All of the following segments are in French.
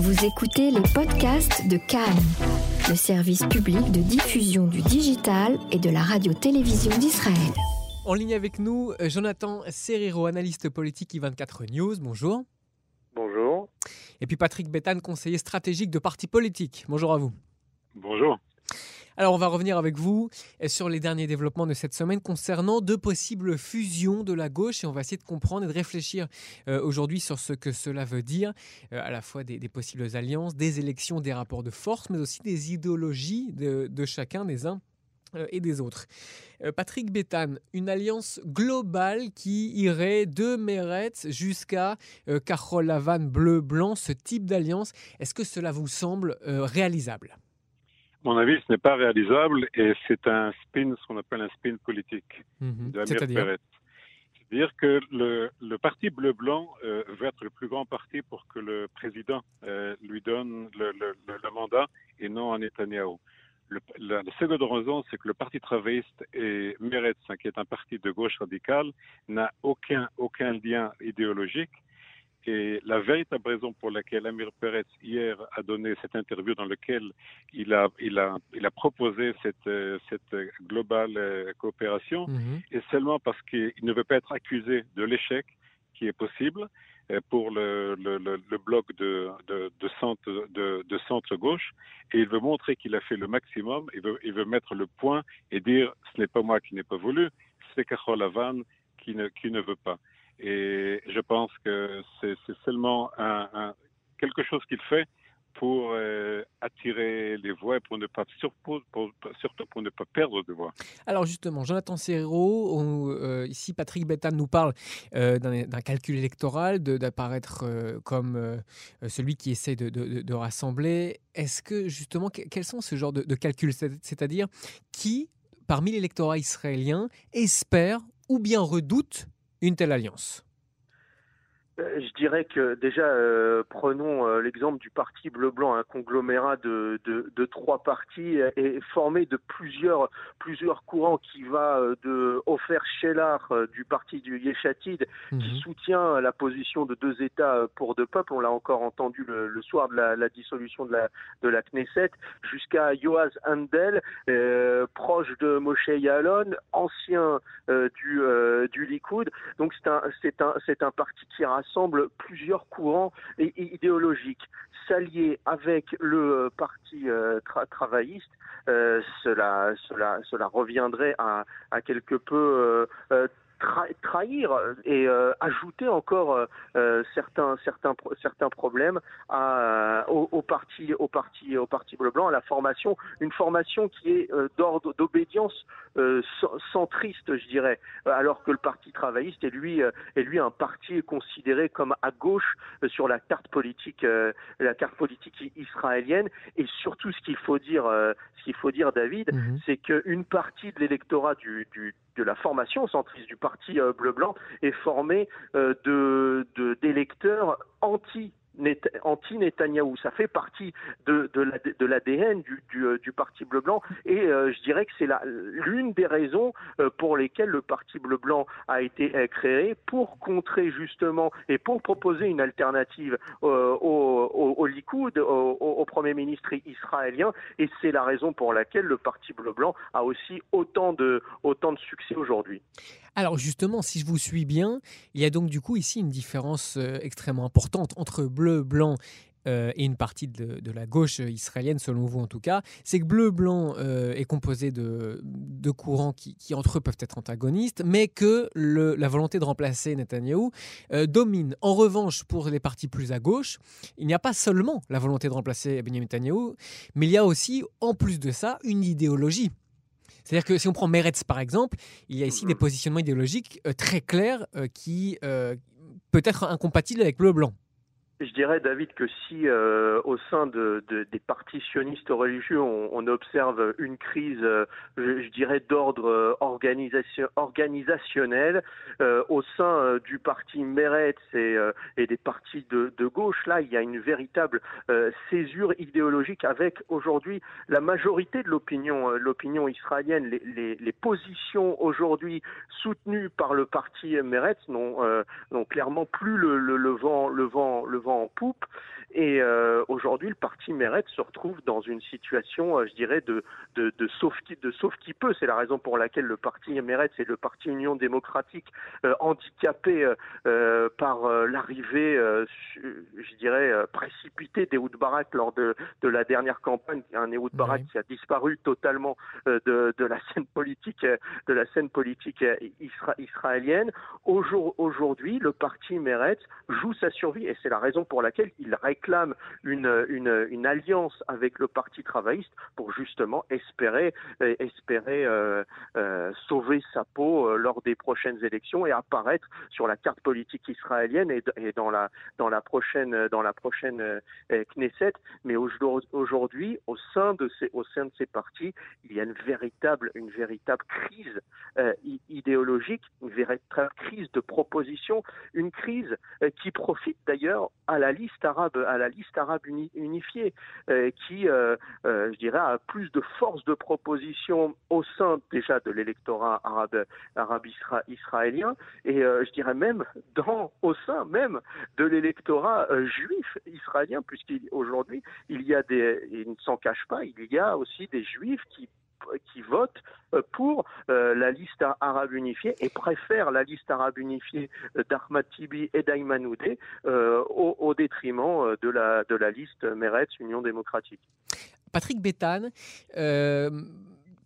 Vous écoutez les podcasts de Cannes, le service public de diffusion du digital et de la radio-télévision d'Israël. En ligne avec nous, Jonathan Serrero, analyste politique I24 News. Bonjour. Bonjour. Et puis Patrick Bétan, conseiller stratégique de parti politique. Bonjour à vous. Bonjour. Alors, on va revenir avec vous sur les derniers développements de cette semaine concernant deux possibles fusions de la gauche et on va essayer de comprendre et de réfléchir euh, aujourd'hui sur ce que cela veut dire, euh, à la fois des, possibles alliances, des élections, des rapports de force, mais aussi des idéologies de, chacun des uns euh, et des autres. Patrick Bétan, une alliance globale qui irait de Meretz jusqu'à Carole Lavan bleu-blanc, ce type d'alliance, est-ce que cela vous semble réalisable? Mon avis, ce n'est pas réalisable et c'est un spin, ce qu'on appelle un spin politique mhm. de C'est-à-dire C'est-à-dire que le, le parti bleu-blanc euh, veut être le plus grand parti pour que le président euh, lui donne le, le, le, mandat et non à Netanyahu. La, la, seconde raison, c'est que le Parti travailliste et Meretz, hein, qui est un parti de gauche radicale, n'a aucun, aucun lien idéologique et la véritable raison pour laquelle Amir Peretz hier a donné cette interview dans laquelle il a, il a, il a proposé cette, cette globale euh, coopération mhm. est seulement parce qu'il ne veut pas être accusé de l'échec qui est possible euh, pour le, le, le, bloc de, de, de, centre, de, de centre gauche et il veut montrer qu'il a fait le maximum, il veut, il veut mettre le point et dire ce n'est pas moi qui n'ai pas voulu, c'est Carole Lavan qui ne, qui ne veut pas. Et je pense que c'est seulement quelque chose qu'il fait pour euh, attirer les voix et pour ne pas surtout pour ne pas perdre de voix. Alors justement, Jonathan Serrero, euh, ici Patrick Bettan nous parle euh, d'un calcul électoral, d'apparaître comme celui qui essaie de, de rassembler. Est-ce que justement, quels sont ce genre de, calculs C'est-à-dire qui, parmi l'électorat israélien, espère ou bien redoute une telle alliance je dirais que déjà, euh, prenons euh, l'exemple du parti bleu-blanc, un conglomérat de, de, de, trois partis est formé de plusieurs, plusieurs courants qui va de Ofer Shelar du parti du Yeshatid qui mhm. soutient la position de deux États pour deux peuples, on l'a encore entendu le, soir de la, la, dissolution de la, de la Knesset, jusqu'à Yoaz Handel, proche de Moshe Yalon, ancien du, du Likoud. Donc c'est un, c'est un, c'est un parti qui rassemble rassemble plusieurs courants idéologiques. S'allier avec le parti euh, travailliste, euh, cela, cela, cela reviendrait à quelque peu euh, trahir et euh, ajouter encore euh, certains certains certains problèmes à, au, au, parti au parti au parti bleu blanc à la formation. Une formation qui est euh, d'ordre d'obédience centriste je dirais. Alors que le parti travailliste est lui est lui un parti considéré comme à gauche sur la carte politique la carte politique israélienne. Et surtout ce qu'il faut dire ce qu'il faut dire David mhm. c'est qu'une partie de l'électorat du, du de la formation centriste du parti euh, bleu-blanc est formée euh, de d'électeurs anti anti-Netanyahou. Ça fait partie de, de l'ADN du, euh, du, Parti bleu-blanc et je dirais que c'est l'une des raisons pour lesquelles le Parti bleu-blanc a été créé pour contrer justement et pour proposer une alternative au, au, au, Likoud, au, au, Premier ministre israélien et c'est la raison pour laquelle le Parti bleu-blanc a aussi autant de, autant de succès aujourd'hui. Alors justement, si je vous suis bien, il y a donc du coup ici une différence euh, extrêmement importante entre bleu, blanc euh, et une partie de, la gauche israélienne, selon vous en tout cas, c'est que bleu-blanc euh, est composé de, courants qui, entre eux peuvent être antagonistes, mais que la volonté de remplacer Netanyahou domine. En revanche, pour les partis plus à gauche, il n'y a pas seulement la volonté de remplacer Benjamin Netanyahou, mais il y a aussi, en plus de ça, une idéologie. C'est-à-dire que si on prend Meretz par exemple, il y a ici des mm-hmm. positionnements idéologiques euh, très clairs euh, qui euh, peut être incompatibles avec le blanc. Je dirais, David, que si euh, au sein de, de, des partis sionistes religieux, on, on observe une crise, euh, je, dirais, d'ordre euh, organisation, organisationnel, euh, au sein du parti Meretz et, et, des partis de, de, gauche, là, il y a une véritable césure idéologique avec aujourd'hui la majorité de l'opinion, l'opinion israélienne. Les, les, les positions aujourd'hui soutenues par le parti Meretz n'ont clairement plus le, le, le, vent, le vent, le vent en poupe. Et euh, aujourd'hui, le parti Meretz se retrouve dans une situation, euh, je dirais, de, de, de, sauf, qui, de sauf qui peut. C'est la raison pour laquelle le parti Meretz et le parti Union démocratique, euh, handicapés euh, par l'arrivée, je dirais, précipitée d'Ehoud Barak lors de, de la dernière campagne, un Ehud Barak qui a disparu totalement de, de la scène politique, de la scène politique isra israélienne. Aujourd'hui, le parti Meretz joue sa survie et c'est la raison pour laquelle il réclame une, alliance avec le Parti travailliste pour justement espérer, euh, espérer euh, euh, sauver sa peau lors des prochaines élections et apparaître sur la carte politique israélienne et, dans, la, dans la prochaine, dans la prochaine Knesset. Mais aujourd'hui, au sein de ces, au sein de ces partis, il y a une véritable, une véritable crise idéologique, une véritable crise de proposition, une crise qui profite d'ailleurs à la liste arabe à la liste arabe unifiée, euh, qui, euh, euh, je dirais, a plus de force de proposition au sein déjà de l'électorat arabe, arabe israélien, et je dirais même dans, au sein même de l'électorat juif israélien, puisqu'aujourd'hui, il y a des, il ne s'en cache pas, il y a aussi des juifs qui qui votent euh, pour euh, la liste arabe unifiée et préfèrent la liste arabe unifiée d'Ahmad Tibi et d'Ayman Oudé euh, au, détriment de la, de la liste Meretz Union démocratique. Patrick Béthane,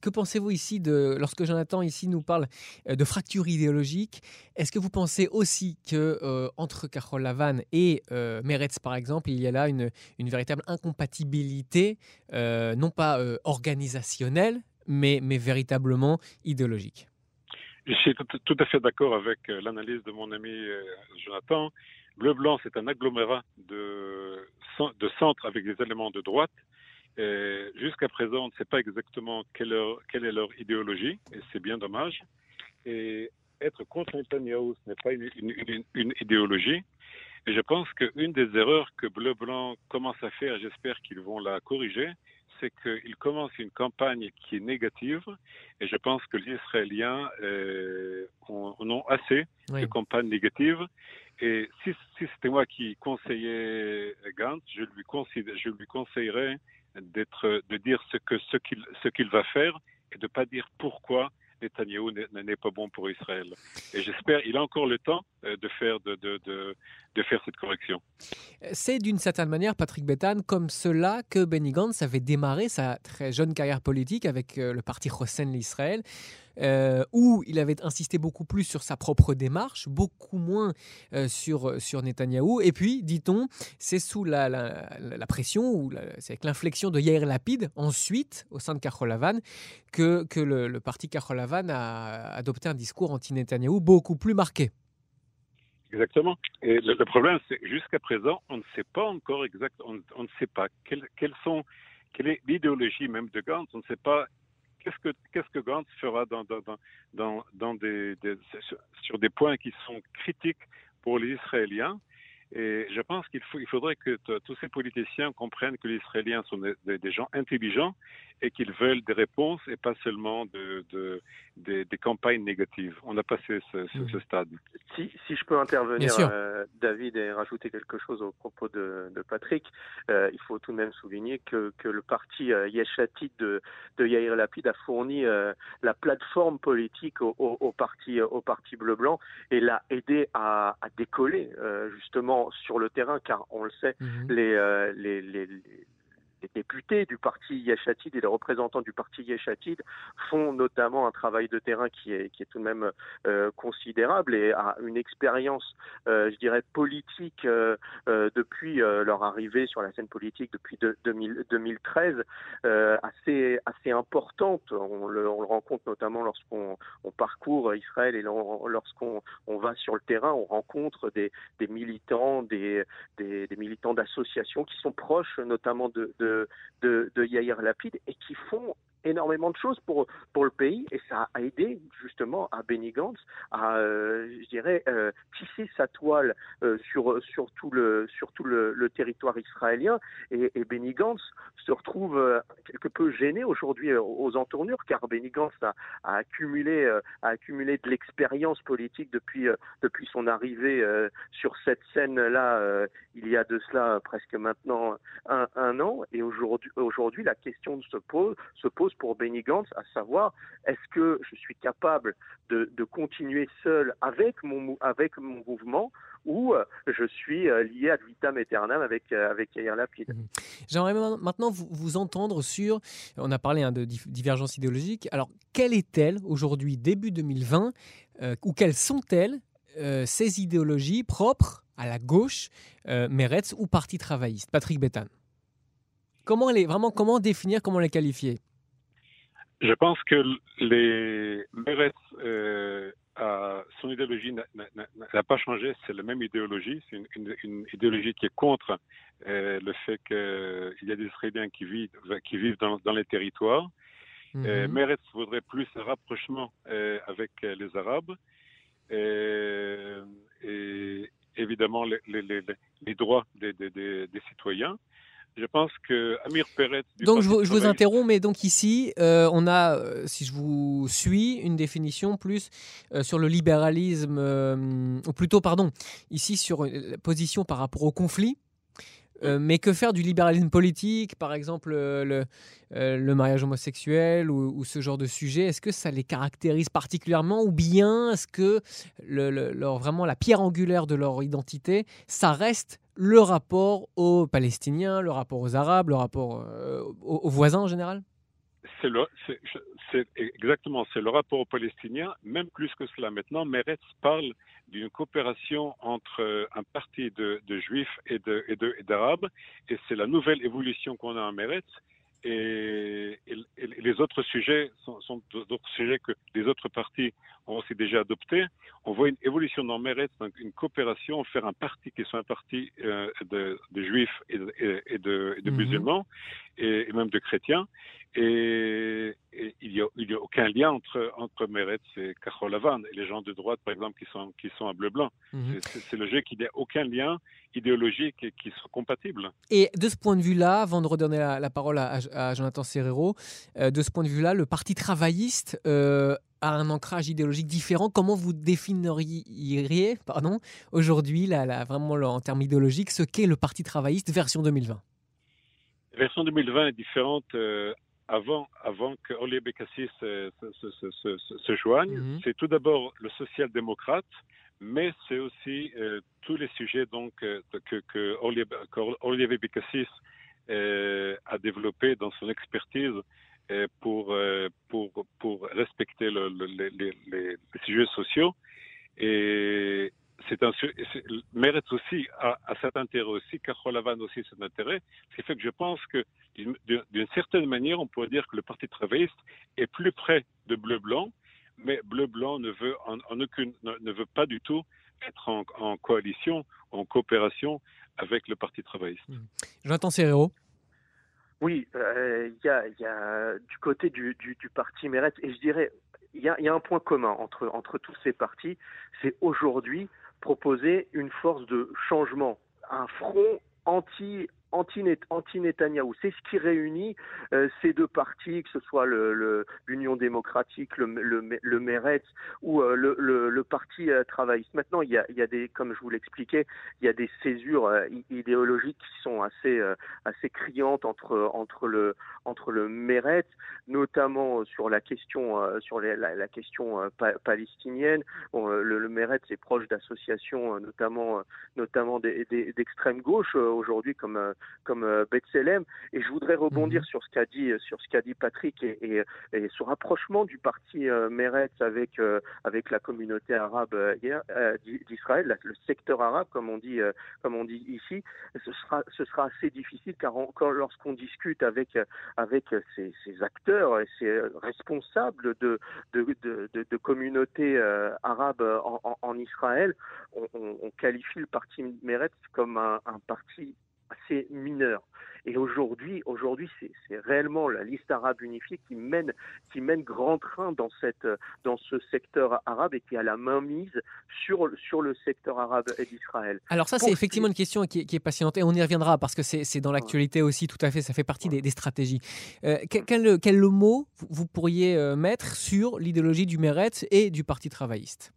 que pensez-vous ici de, lorsque Jonathan ici nous parle de fracture idéologique Est-ce que vous pensez aussi que euh, entre Carole Lavan et euh, Meretz, par exemple, il y a là une, véritable incompatibilité, euh, non pas euh, organisationnelle, mais, véritablement idéologique? Je suis tout, à fait d'accord avec euh, l'analyse de mon ami euh, Jonathan. Bleu-blanc, c'est un agglomérat de, de centres avec des éléments de droite. Jusqu'à présent, on ne sait pas exactement quelle, est leur idéologie, et c'est bien dommage. Et être contre Netanyahu, ce n'est pas une, une, une, une, idéologie. Et je pense qu'une des erreurs que Bleu-Blanc commence à faire, j'espère qu'ils vont la corriger, c'est qu'ils commencent une campagne qui est négative. Et je pense que les Israéliens euh, en ont assez oui. de campagnes négatives. Et si, si c'était moi qui conseillais Gantz, je lui, je lui conseillerais d'être, de dire ce que ce qu'il ce qu'il va faire et de pas dire pourquoi Netanyahou n'est pas bon pour Israël. Et j'espère, il a encore le temps euh, de faire de, de, de, de faire cette correction. C'est d'une certaine manière, Patrick Béthane, comme cela que Benny Gantz avait démarré sa très jeune carrière politique avec euh, le parti Hossein l'Israël euh, où il avait insisté beaucoup plus sur sa propre démarche, beaucoup moins euh, sur, sur Netanyahou. Et puis, dit-on, c'est sous la, la, pression, ou c'est avec l'inflexion de Yair Lapid, ensuite, au sein de Karolavan, que, que le, le parti Karolavan a adopté un discours anti-Netanyahou beaucoup plus marqué. Exactement. Et le, problème, c'est jusqu'à présent, on ne sait pas encore exact, on, ne sait pas quelles, sont, quelle est l'idéologie même de Gantz. On ne sait pas qu'est-ce que qu'est-ce que Gantz fera sur des points qui sont critiques pour les Israéliens. Et je pense qu'il il faudrait que tous ces politiciens comprennent que les Israéliens sont des gens intelligents et qu'ils veulent des réponses et pas seulement de, de, de des campagnes négatives. On a passé ce, ce, ce stade. Si, si, je peux intervenir, euh, David, et rajouter quelque chose au propos de, de Patrick, euh, il faut tout de même souligner que, que le parti euh, Yeshatid de, de Yair Lapid a fourni euh, la plateforme politique au, au, au parti, au parti bleu-blanc et l'a aidé à, à décoller euh, justement sur le terrain, car on le sait, mm -hmm. les, euh, les, les, les les députés du parti Yeshatid et les représentants du parti Yeshatid font notamment un travail de terrain qui est, tout de même euh, considérable et a une expérience, euh, je dirais, politique euh, depuis leur arrivée sur la scène politique depuis de, 2000, 2013 assez, assez importante. On le, on le rencontre notamment lorsqu'on on parcourt Israël et lorsqu'on on va sur le terrain, on rencontre des, militants, des, militants d'associations qui sont proches notamment de de, de Yair Lapid et qui font énormément de choses pour pour le pays et ça a aidé justement à Benny Gantz à, je dirais, tisser sa toile sur sur tout le sur tout le, le territoire israélien. Et, et Benny Gantz se retrouve quelque peu gêné aujourd'hui aux entournures car Benny Gantz a, a accumulé a accumulé de l'expérience politique depuis depuis son arrivée sur cette scène là il y a de cela presque maintenant un, un an. Et aujourd'hui aujourd'hui la question se pose se pose pour Benny Gantz à savoir est-ce que je suis capable de, continuer seul avec mon avec mon mouvement ou euh, je suis euh, lié à vitam aeternam avec, euh, avec Yair Lapid? Mmh. J'aimerais maintenant vous, vous, entendre sur, on a parlé hein, de divergence idéologique, alors quelle est-elle aujourd'hui, début 2020, euh, ou quelles sont-elles ces idéologies propres à la gauche, euh, Meretz ou Parti travailliste? Patrick Bétan. Comment les, vraiment, comment définir, comment les qualifier? Je pense que les Meretz euh, son idéologie n'a pas changé, c'est la même idéologie, c'est une, une, une, idéologie qui est contre euh, le fait qu'il y a des Israéliens qui vivent, qui vivent dans, dans les territoires. Mm -hmm. euh, Meretz voudrait plus un rapprochement euh, avec les Arabes et, et évidemment les, les, les, les droits des, des, des, des citoyens je pense que Amir Peretz. Donc je vous, je vous, interromps, mais donc ici, euh, on a, euh, si je vous suis, une définition plus euh, sur le libéralisme, euh, ou plutôt, pardon, ici sur la position par rapport au conflit. Mais que faire du libéralisme politique, par exemple le, le mariage homosexuel ou, ou, ce genre de sujet? Est-ce que ça les caractérise particulièrement ou bien est-ce que le, le, leur, vraiment la pierre angulaire de leur identité, ça reste le rapport aux Palestiniens, le rapport aux Arabes, le rapport euh, aux, voisins en général? C'est exactement, c'est le rapport aux Palestiniens, même plus que cela. Maintenant, Meretz parle d'une coopération entre un parti de, de juifs et d'arabes, et, et c'est la nouvelle évolution qu'on a en Meretz. Et, et, et, les autres sujets sont, sont d'autres sujets que les autres partis ont aussi déjà adoptés. On voit une évolution dans Meretz, donc une coopération, faire un parti qui soit un parti euh, de, de, juifs et de, et de, et de mm -hmm. musulmans et, même de chrétiens. Et, il n'y a, aucun lien entre, entre Meretz et Kacholavan et les gens de droite, par exemple, qui sont, qui sont à bleu-blanc. -hmm. C'est logique qu'il n'y ait aucun lien idéologique qui soit compatible. Et de ce point de vue-là, avant de redonner la, la parole à, à, Jonathan Serrero, euh, de ce point de vue-là, le Parti travailliste euh, a un ancrage idéologique différent. Comment vous définiriez pardon, aujourd'hui, la, vraiment en termes idéologiques, ce qu'est le Parti travailliste version 2020 La version 2020 est différente. Euh, avant, avant que Olivier Bécassis se, se, se, se, joigne, mm -hmm. c'est tout d'abord le social-démocrate, mais c'est aussi euh, tous les sujets donc, euh, que, que Olivier Bécassis euh, a développé dans son expertise pour, pour, pour respecter le, le, les, les, les, sujets sociaux. Et c'est un mérite aussi à, à, cet intérêt aussi, Cajolavan aussi cet intérêt, ce qui fait que je pense que d'une certaine manière, on pourrait dire que le Parti travailliste est plus près de bleu-blanc, mais bleu-blanc ne veut en, en aucune ne, ne, veut pas du tout être en, en coalition, en coopération avec le Parti travailliste. Mmh. Jonathan Serrero. Oui, il euh, y, a, y, a, du côté du, du, du parti Mérette, et je dirais, il y, a, un point commun entre, entre tous ces partis, c'est aujourd'hui proposer une force de changement, un front anti anti-Netanyahou. C'est ce qui réunit euh, ces deux partis, que ce soit l'Union démocratique, le, le, Meretz ou euh, le, Parti euh, travailliste. Maintenant, il y, a, des, comme je vous l'expliquais, il y a des césures idéologiques qui sont assez, assez criantes entre, entre, le, entre le Meretz, notamment sur la question, sur la, question pa palestinienne. Le, le Meretz est proche d'associations, notamment, notamment d'extrême gauche aujourd'hui, comme comme euh, Bethlehem. Et je voudrais rebondir mmh. sur ce qu'a dit sur ce qu'a dit Patrick et, et, et, ce rapprochement du parti euh, Meretz avec euh, avec la communauté arabe d'Israël, le secteur arabe comme on dit comme on dit ici. Ce sera ce sera assez difficile car on, quand lorsqu'on discute avec avec ces, ces, acteurs et ces responsables de de, de, de, de communautés arabes en, en, en Israël, on, on, on, qualifie le parti Meretz comme un, un parti assez mineur. Et aujourd'hui, aujourd'hui, c'est réellement la liste arabe unifiée qui mène, qui mène grand train dans cette, dans ce secteur arabe et qui a la main mise sur, sur le secteur arabe d'Israël. Alors ça, c'est effectivement une question qui, est passionnante et on y reviendra parce que c'est dans l'actualité aussi, tout à fait. Ça fait partie des, stratégies. Euh, quel, quel, mot vous pourriez euh, mettre sur l'idéologie du Meretz et du Parti travailliste?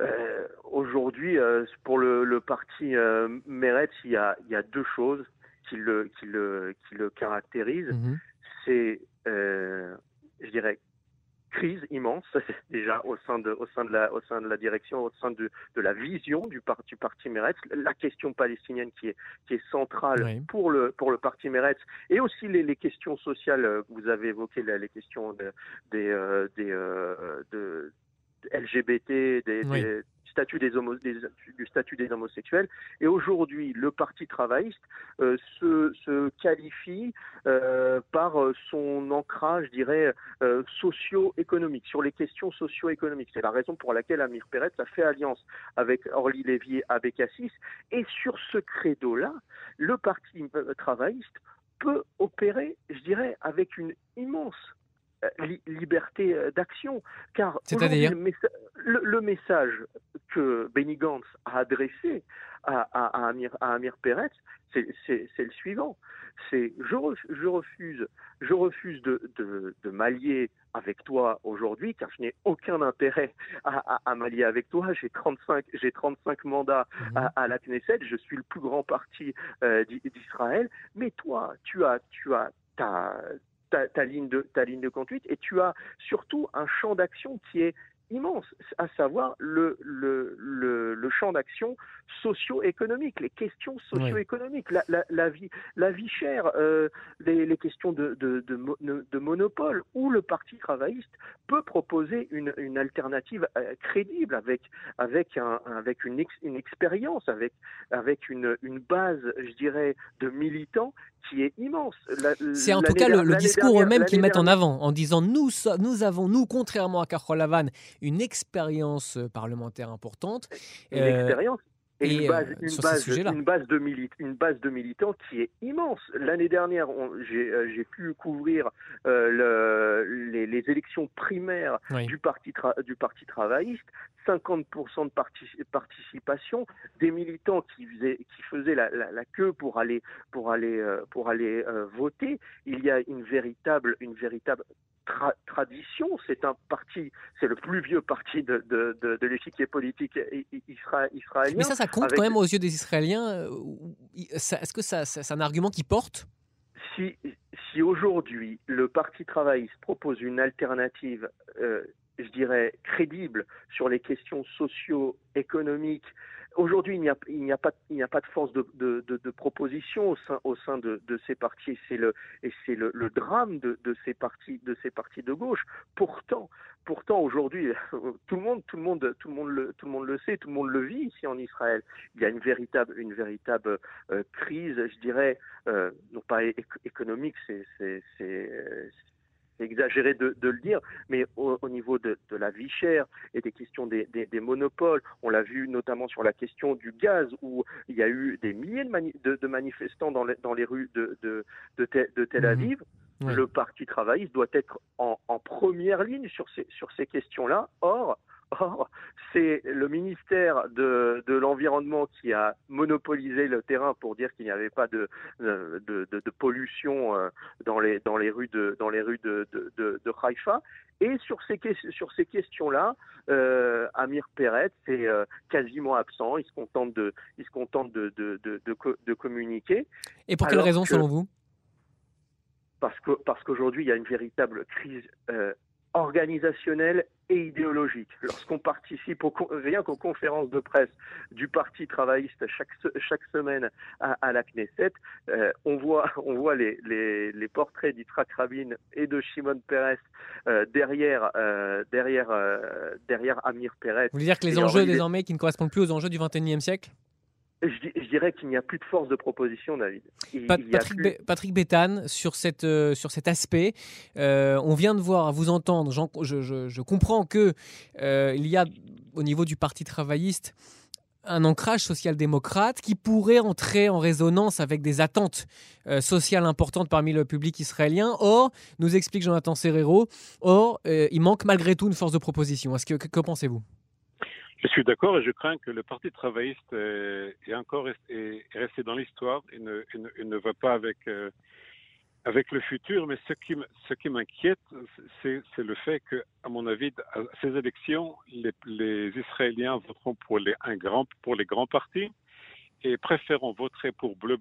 Euh, Aujourd'hui, euh, pour le, parti euh, Meretz, il y, a, deux choses qui le, qui le, qui le caractérisent. Mhm. C'est, je dirais, crise immense déjà au sein de au sein de la au sein de la direction au sein de, de la vision du parti parti Meretz la question palestinienne qui est qui est centrale pour le pour le parti Meretz et aussi les, les questions sociales vous avez évoqué les questions des des, de LGBT, des, statut des, du statut des homosexuels. Et aujourd'hui, le Parti travailliste euh, se, qualifie euh, par son ancrage, je dirais, euh, socio-économique, sur les questions socio-économiques. C'est la raison pour laquelle Amir Peretz a fait alliance avec Orly Lévy et Abécassis. Et sur ce credo-là, le Parti travailliste peut opérer, je dirais, avec une immense liberté d'action. Car le, le, message que Benny Gantz a adressé à, à, Amir, à Amir Peretz, c'est le suivant. C'est je, je, refuse, je refuse de, de, de m'allier avec toi aujourd'hui, car je n'ai aucun intérêt à, à, m'allier avec toi. J'ai 35, j'ai 35 mandats mhm. à, à, la Knesset. Je suis le plus grand parti euh, d'Israël. Mais toi, tu as, tu as ta, ligne de, ta ligne de conduite et tu as surtout un champ d'action qui est immense, à savoir le, le, le, champ d'action socio-économique, les questions socio-économiques, la, la, vie, la vie chère, euh, les, les, questions de, de, de, monopole, où le Parti travailliste peut proposer une, une alternative euh, crédible avec, avec, un, avec une, une expérience, avec, avec une, une base, je dirais, de militants qui est immense. C'est en tout cas le, discours eux-mêmes qu'ils mettent en avant, en disant nous, nous avons, nous, contrairement à Carole Lavanne, une expérience euh, parlementaire importante. Une expérience et, une, base, une, base, une, base de une base de militants qui est immense. L'année dernière, euh, j'ai pu couvrir euh, le, les, les, élections primaires du, parti du Parti travailliste. 50% de participation, des militants qui faisaient, qui faisaient la, la, la queue pour aller, pour aller, euh, pour aller voter. Il y a une véritable, une véritable tradition. C'est un parti, c'est le plus vieux parti de, de, de, de l'échiquier politique israélien. Mais ça, ça compte quand même aux yeux des Israéliens. Euh, est-ce que ça, c'est un argument qui porte Si, si aujourd'hui le Parti travailliste propose une alternative, euh, je dirais, crédible sur les questions socio-économiques, Aujourd'hui, il n'y a, pas, a pas de force de, de, de, de proposition au sein, au sein de, ces partis, c'est le, et c'est le, le, drame de, ces partis, de ces partis de gauche. Pourtant, pourtant aujourd'hui, tout le monde, tout le monde, tout le monde le, tout le monde le sait, tout le monde le vit ici en Israël. Il y a une véritable, une véritable euh, crise, je dirais, euh, non pas économique, c'est, c'est, c'est exagéré de, de, le dire, mais au, niveau de, de, la vie chère et des questions des, des, des monopoles, on l'a vu notamment sur la question du gaz, où il y a eu des milliers de, de manifestants dans les, dans les rues de, Tel mhm. Aviv. Le Parti travailliste doit être en, en première ligne sur ces, sur ces questions-là. Or, Or, c'est le ministère de, de l'Environnement qui a monopolisé le terrain pour dire qu'il n'y avait pas de, de, de, de, pollution euh, dans les, dans les rues de, dans les rues de, de, de, Haïfa. Et sur ces, sur ces questions-là, euh, Amir Peret est euh, quasiment absent. Il se contente de, il se contente de, de, de, de, communiquer. Et pour quelle raison, selon vous? Parce qu'aujourd'hui il y a une véritable crise euh, organisationnelle et idéologique. Lorsqu'on participe rien qu'aux conférences de presse du Parti travailliste chaque, chaque semaine à, la Knesset, euh, on voit, on voit les, les, les portraits d'Itrak Rabin et de Shimon Peres euh, derrière, euh, derrière, derrière Amir Peres. Vous voulez dire que les enjeux désormais qui ne correspondent plus aux enjeux du XXIe siècle? Je, dirais qu'il n'y a plus de force de proposition, David. Patrick, Béthane, sur, cette, euh, sur cet aspect, euh, on vient de voir, à vous entendre, je, je, comprends que euh, il y a au niveau du Parti travailliste un ancrage social-démocrate qui pourrait entrer en résonance avec des attentes euh, sociales importantes parmi le public israélien. Or, nous explique Jonathan Serrero, or, euh, il manque malgré tout une force de proposition. Est-ce que, que, pensez-vous? Je suis d'accord et je crains que le Parti travailliste est, encore resté dans l'histoire et ne, ne, va pas avec, avec le futur, mais ce qui, m'inquiète, c'est, le fait que, à mon avis, à ces élections, les, Israéliens voteront pour les, un pour les grands partis et préféreront voter pour bleu,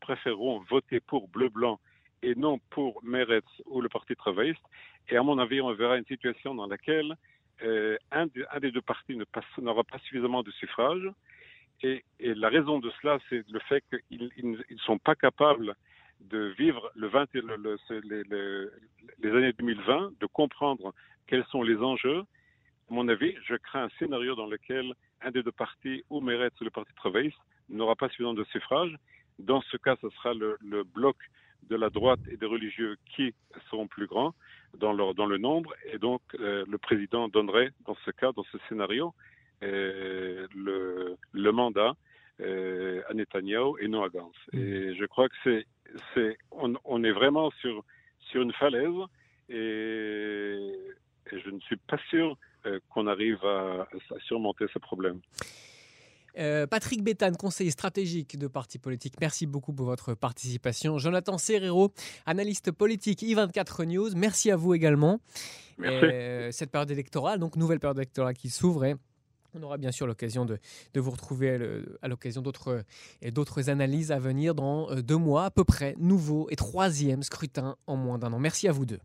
préféreront voter pour bleu-blanc et non pour Meretz ou le Parti travailliste. Et à mon avis, on verra une situation dans laquelle euh, un, des deux partis n'aura pas suffisamment de suffrages. Et, la raison de cela, c'est le fait qu'ils ne sont pas capables de vivre le 20, le, les, années 2020, de comprendre quels sont les enjeux. À mon avis, je crains un scénario dans lequel un des deux partis, ou Meretz ou le Parti travailliste, n'aura pas suffisamment de suffrages. Dans ce cas, ce sera le, bloc de la droite et des religieux qui seront plus grands dans, leur, dans le nombre. Et donc, euh, le président donnerait, dans ce cas, dans ce scénario, euh, le, le mandat euh, à Netanyahu et non à Gantz. Mm. Et je crois que c'est, c'est, on, est vraiment sur, sur une falaise et, je ne suis pas sûr qu'on arrive à, surmonter ce problème. Euh, Patrick Béthane, conseiller stratégique de parti politique, merci beaucoup pour votre participation. Jonathan Serrero, analyste politique I24 News, merci à vous également. Merci. cette période électorale, donc nouvelle période électorale qui s'ouvre. On aura bien sûr l'occasion de, vous retrouver à l'occasion d'autres analyses à venir dans euh, deux mois à peu près. Nouveau et troisième scrutin en moins d'un an. Merci à vous deux.